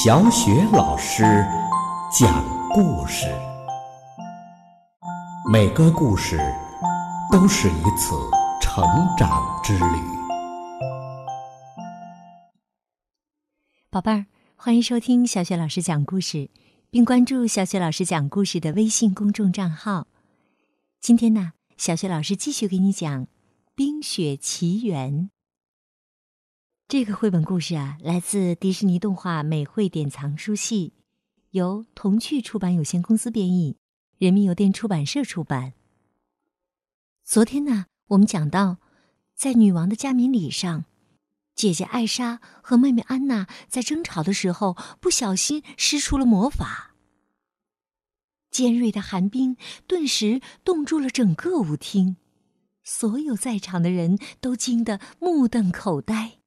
小雪老师讲故事，每个故事都是一次成长之旅。宝贝儿，欢迎收听小雪老师讲故事，并关注小雪老师讲故事的微信公众账号。今天呢，小雪老师继续给你讲《冰雪奇缘》。这个绘本故事啊，来自迪士尼动画美绘典藏书系，由童趣出版有限公司编译，人民邮电出版社出版。昨天呢，我们讲到，在女王的加冕礼上，姐姐艾莎和妹妹安娜在争吵的时候，不小心施出了魔法，尖锐的寒冰顿时冻住了整个舞厅，所有在场的人都惊得目瞪口呆。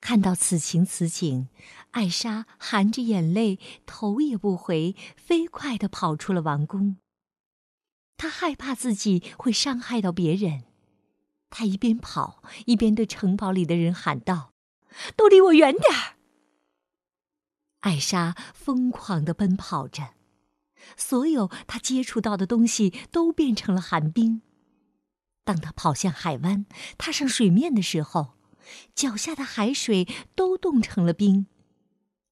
看到此情此景，艾莎含着眼泪，头也不回，飞快地跑出了王宫。她害怕自己会伤害到别人，她一边跑一边对城堡里的人喊道：“都离我远点儿！”艾莎疯狂地奔跑着，所有她接触到的东西都变成了寒冰。当她跑向海湾，踏上水面的时候，脚下的海水都冻成了冰，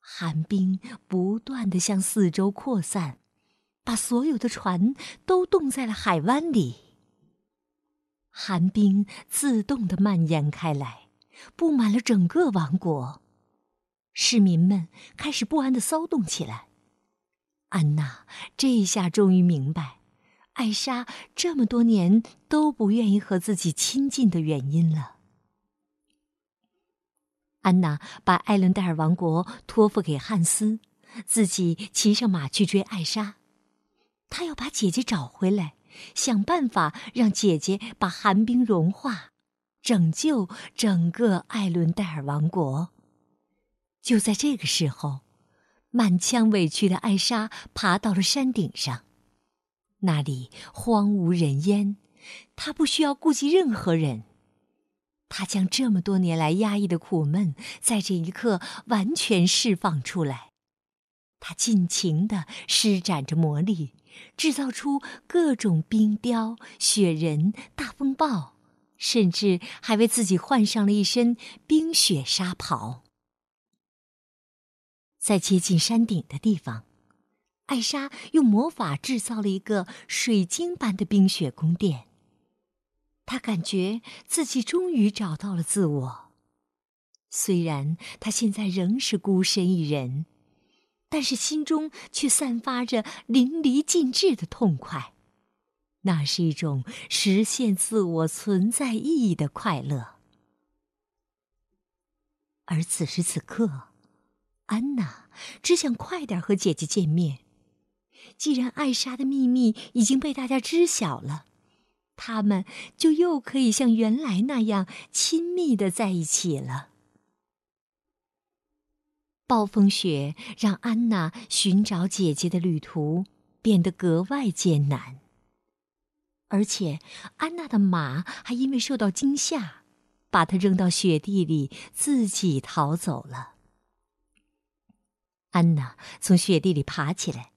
寒冰不断的向四周扩散，把所有的船都冻在了海湾里。寒冰自动的蔓延开来，布满了整个王国，市民们开始不安的骚动起来。安娜这下终于明白，艾莎这么多年都不愿意和自己亲近的原因了。安娜把艾伦戴尔王国托付给汉斯，自己骑上马去追艾莎。她要把姐姐找回来，想办法让姐姐把寒冰融化，拯救整个艾伦戴尔王国。就在这个时候，满腔委屈的艾莎爬到了山顶上，那里荒无人烟，她不需要顾及任何人。他将这么多年来压抑的苦闷，在这一刻完全释放出来。他尽情地施展着魔力，制造出各种冰雕、雪人、大风暴，甚至还为自己换上了一身冰雪纱袍。在接近山顶的地方，艾莎用魔法制造了一个水晶般的冰雪宫殿。他感觉自己终于找到了自我，虽然他现在仍是孤身一人，但是心中却散发着淋漓尽致的痛快。那是一种实现自我存在意义的快乐。而此时此刻，安娜只想快点和姐姐见面。既然艾莎的秘密已经被大家知晓了。他们就又可以像原来那样亲密的在一起了。暴风雪让安娜寻找姐姐的旅途变得格外艰难，而且安娜的马还因为受到惊吓，把她扔到雪地里，自己逃走了。安娜从雪地里爬起来，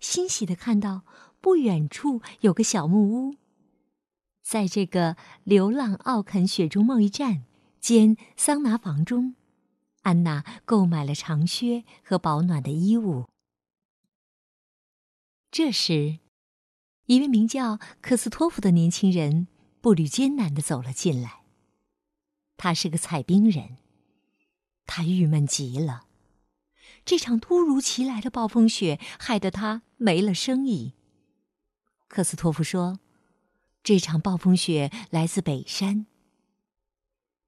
欣喜的看到不远处有个小木屋。在这个流浪奥肯雪中贸易站兼桑拿房中，安娜购买了长靴和保暖的衣物。这时，一位名叫克斯托夫的年轻人步履艰难的走了进来。他是个采冰人，他郁闷极了。这场突如其来的暴风雪害得他没了生意。克斯托夫说。这场暴风雪来自北山。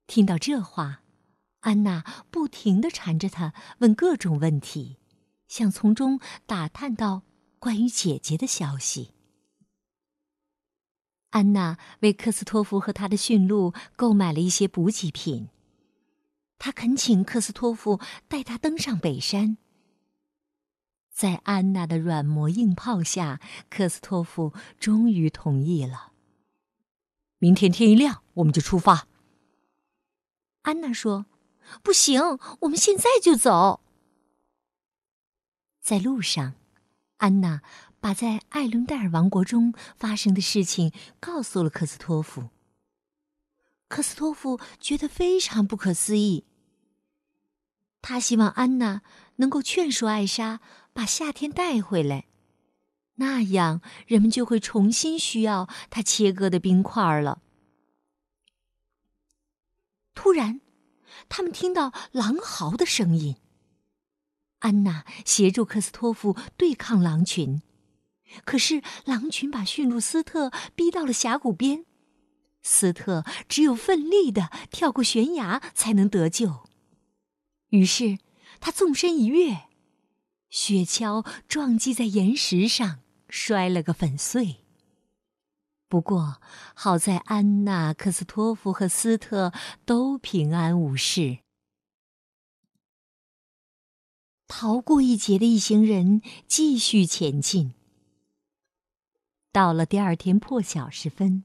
听到这话，安娜不停的缠着他问各种问题，想从中打探到关于姐姐的消息。安娜为克斯托夫和他的驯鹿购买了一些补给品。她恳请克斯托夫带她登上北山。在安娜的软磨硬泡下，克斯托夫终于同意了。明天天一亮，我们就出发。安娜说：“不行，我们现在就走。”在路上，安娜把在艾伦戴尔王国中发生的事情告诉了克斯托夫。克斯托夫觉得非常不可思议。他希望安娜能够劝说艾莎把夏天带回来，那样人们就会重新需要他切割的冰块了。突然，他们听到狼嚎的声音。安娜协助克斯托夫对抗狼群，可是狼群把驯鹿斯特逼到了峡谷边，斯特只有奋力的跳过悬崖才能得救。于是他纵身一跃，雪橇撞击在岩石上，摔了个粉碎。不过好在安娜、克斯托夫和斯特都平安无事。逃过一劫的一行人继续前进。到了第二天破晓时分，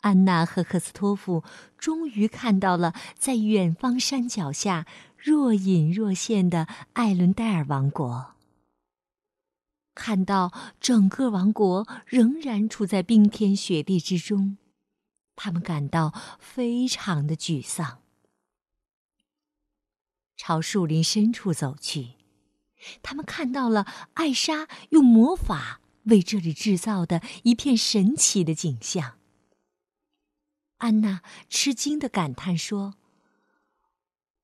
安娜和克斯托夫终于看到了在远方山脚下若隐若现的艾伦戴尔王国。看到整个王国仍然处在冰天雪地之中，他们感到非常的沮丧。朝树林深处走去，他们看到了艾莎用魔法为这里制造的一片神奇的景象。安娜吃惊的感叹说：“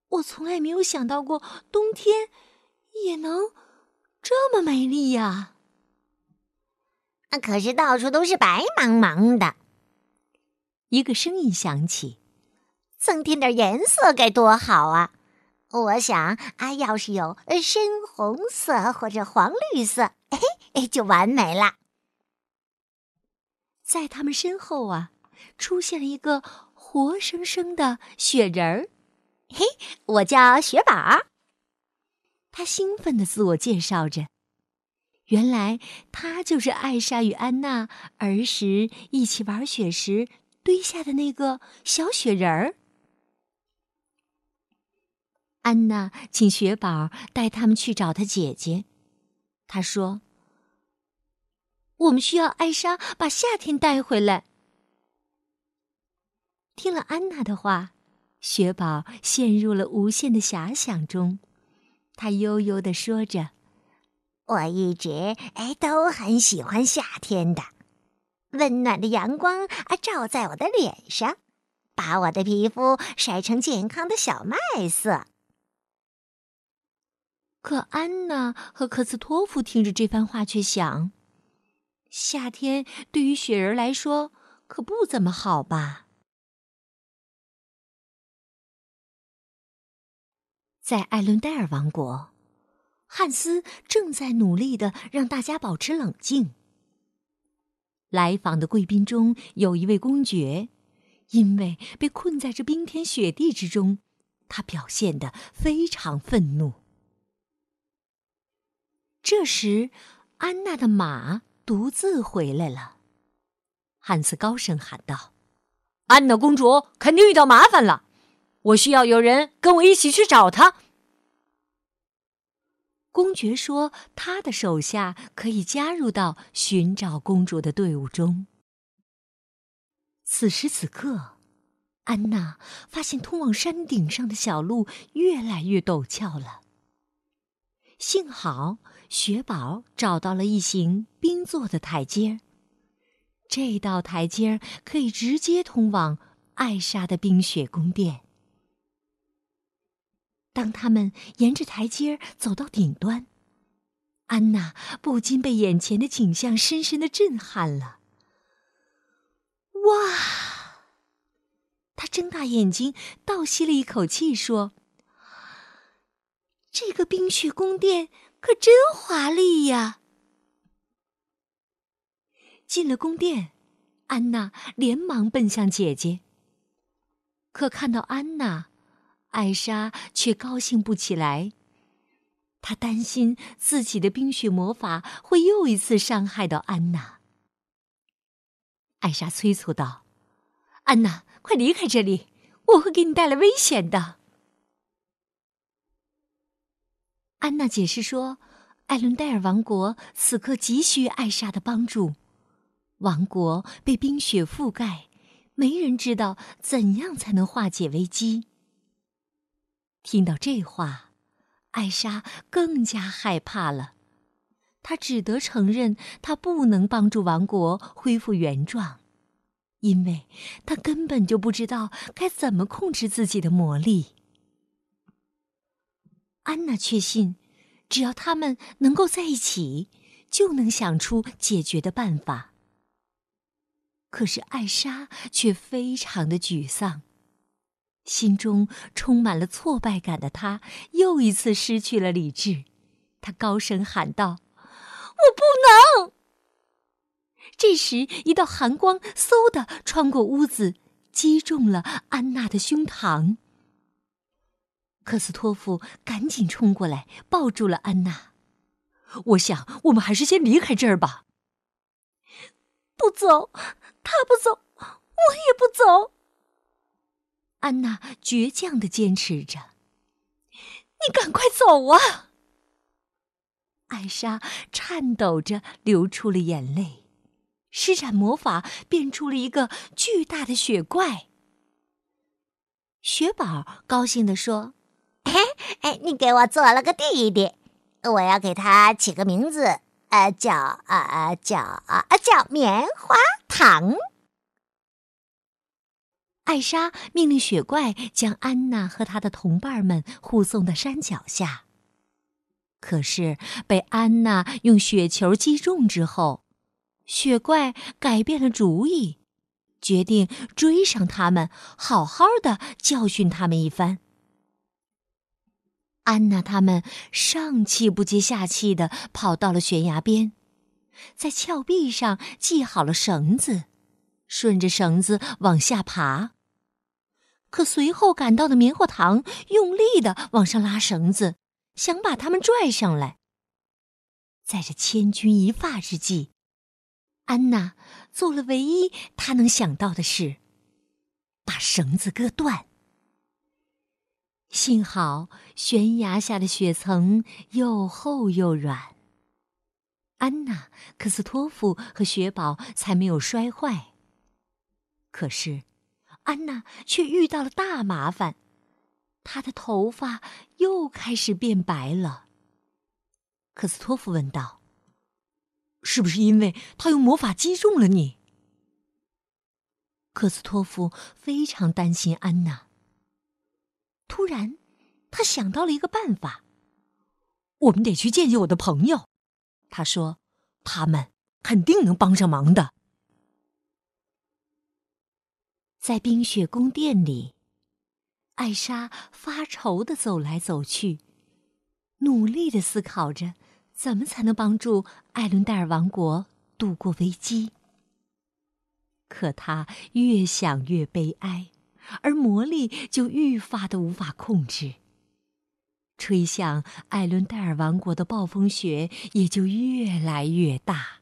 我从来没有想到过冬天也能这么美丽呀！”可是到处都是白茫茫的。一个声音响起：“增添点颜色该多好啊！”我想啊，要是有深红色或者黄绿色，哎，就完美了。在他们身后啊，出现了一个活生生的雪人儿。嘿，我叫雪宝。他兴奋的自我介绍着。原来他就是艾莎与安娜儿时一起玩雪时堆下的那个小雪人儿。安娜请雪宝带他们去找她姐姐。她说：“我们需要艾莎把夏天带回来。”听了安娜的话，雪宝陷入了无限的遐想中。他悠悠的说着：“我一直哎都很喜欢夏天的，温暖的阳光啊照在我的脸上，把我的皮肤晒成健康的小麦色。”可安娜和科斯托夫听着这番话，却想：夏天对于雪人来说可不怎么好吧？在艾伦戴尔王国，汉斯正在努力的让大家保持冷静。来访的贵宾中有一位公爵，因为被困在这冰天雪地之中，他表现的非常愤怒。这时，安娜的马独自回来了。汉斯高声喊道：“安娜公主肯定遇到麻烦了，我需要有人跟我一起去找她。”公爵说：“他的手下可以加入到寻找公主的队伍中。”此时此刻，安娜发现通往山顶上的小路越来越陡峭了。幸好。雪宝找到了一行冰做的台阶这道台阶可以直接通往艾莎的冰雪宫殿。当他们沿着台阶走到顶端，安娜不禁被眼前的景象深深的震撼了。哇！她睁大眼睛，倒吸了一口气，说：“这个冰雪宫殿……”可真华丽呀！进了宫殿，安娜连忙奔向姐姐。可看到安娜，艾莎却高兴不起来。她担心自己的冰雪魔法会又一次伤害到安娜。艾莎催促道：“安娜，快离开这里，我会给你带来危险的。”安娜解释说，艾伦戴尔王国此刻急需艾莎的帮助，王国被冰雪覆盖，没人知道怎样才能化解危机。听到这话，艾莎更加害怕了。她只得承认，她不能帮助王国恢复原状，因为她根本就不知道该怎么控制自己的魔力。安娜确信，只要他们能够在一起，就能想出解决的办法。可是艾莎却非常的沮丧。心中充满了挫败感的他，又一次失去了理智。他高声喊道：“我不能！”这时，一道寒光嗖的穿过屋子，击中了安娜的胸膛。克斯托夫赶紧冲过来，抱住了安娜。“我想，我们还是先离开这儿吧。”“不走，他不走，我也不走。”安娜倔强的坚持着：“你赶快走啊！”艾莎颤抖着流出了眼泪，施展魔法变出了一个巨大的雪怪。雪宝高兴地说：“哎哎，你给我做了个弟弟，我要给他起个名字，呃，叫啊叫啊叫棉花糖。”艾莎命令雪怪将安娜和她的同伴们护送到山脚下。可是被安娜用雪球击中之后，雪怪改变了主意，决定追上他们，好好的教训他们一番。安娜他们上气不接下气的跑到了悬崖边，在峭壁上系好了绳子。顺着绳子往下爬，可随后赶到的棉花糖用力的往上拉绳子，想把他们拽上来。在这千钧一发之际，安娜做了唯一她能想到的事：把绳子割断。幸好悬崖下的雪层又厚又软，安娜、克斯托夫和雪宝才没有摔坏。可是，安娜却遇到了大麻烦，她的头发又开始变白了。克斯托夫问道：“是不是因为他用魔法击中了你？”克斯托夫非常担心安娜。突然，他想到了一个办法：“我们得去见见我的朋友。”他说：“他们肯定能帮上忙的。”在冰雪宫殿里，艾莎发愁的走来走去，努力的思考着怎么才能帮助艾伦戴尔王国度过危机。可她越想越悲哀，而魔力就愈发的无法控制。吹向艾伦戴尔王国的暴风雪也就越来越大。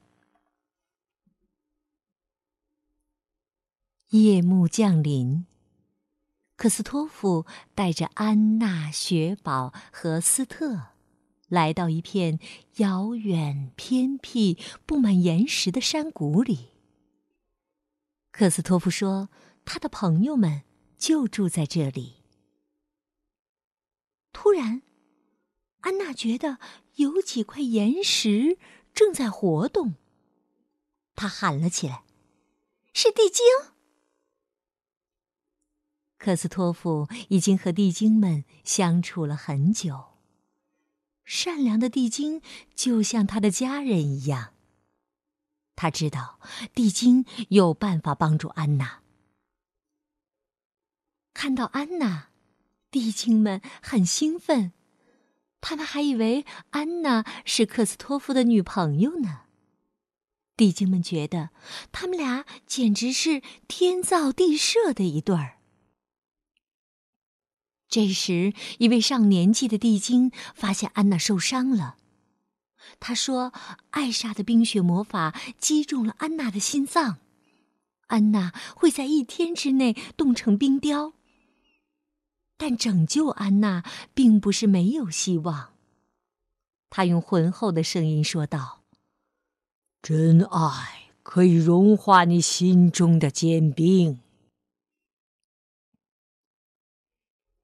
夜幕降临，克斯托夫带着安娜、雪宝和斯特，来到一片遥远、偏僻、布满岩石的山谷里。克斯托夫说：“他的朋友们就住在这里。”突然，安娜觉得有几块岩石正在活动，她喊了起来：“是地精！”克斯托夫已经和地精们相处了很久。善良的地精就像他的家人一样。他知道地精有办法帮助安娜。看到安娜，地精们很兴奋，他们还以为安娜是克斯托夫的女朋友呢。地精们觉得他们俩简直是天造地设的一对儿。这时，一位上年纪的地精发现安娜受伤了。他说：“艾莎的冰雪魔法击中了安娜的心脏，安娜会在一天之内冻成冰雕。但拯救安娜并不是没有希望。他用浑厚的声音说道：“真爱可以融化你心中的坚冰。”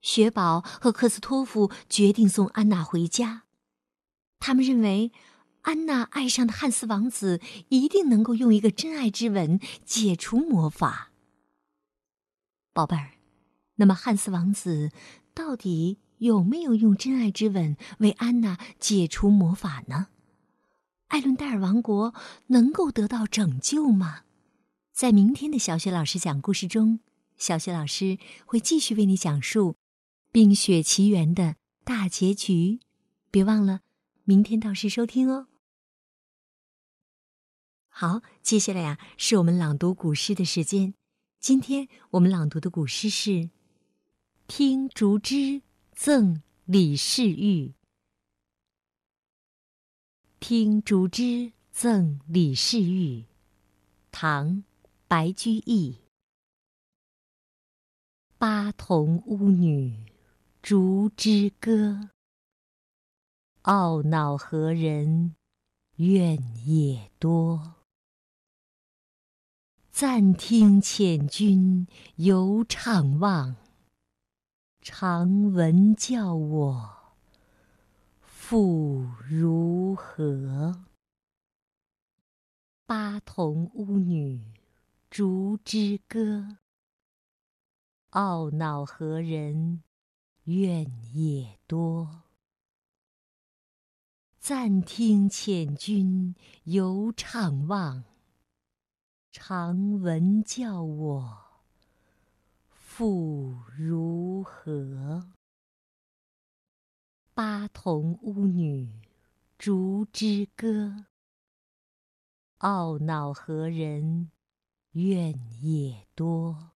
雪宝和克斯托夫决定送安娜回家，他们认为。安娜爱上的汉斯王子一定能够用一个真爱之吻解除魔法。宝贝儿，那么汉斯王子到底有没有用真爱之吻为安娜解除魔法呢？艾伦戴尔王国能够得到拯救吗？在明天的小雪老师讲故事中，小雪老师会继续为你讲述《冰雪奇缘》的大结局。别忘了明天到时收听哦。好，接下来呀，是我们朗读古诗的时间。今天我们朗读的古诗是《听竹枝赠李世玉》。《听竹枝赠李世玉》，唐·白居易。巴童巫女竹之歌，懊恼何人怨也多。暂听遣君游怅望，长闻教我复如何？巴童巫女竹之歌，懊恼何人怨也多。暂听遣君游怅望。常闻教我复如何？巴童巫女竹枝歌，懊恼何人怨也多。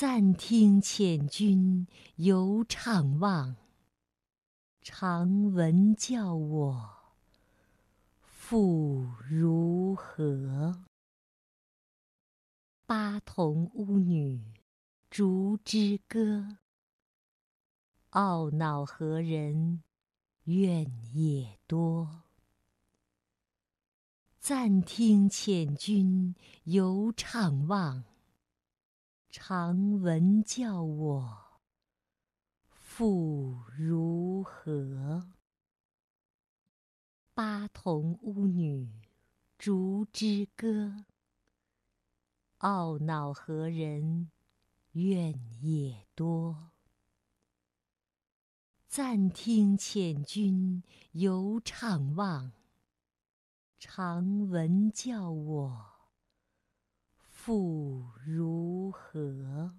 暂听遣君游怅望，常闻教我。复如何？巴童巫女竹枝歌，懊恼何人怨也多。暂听遣君游怅望，长闻教我复如何？巴童巫女竹枝歌，懊恼何人怨也多。暂听遣君游怅望，长闻教我复如何？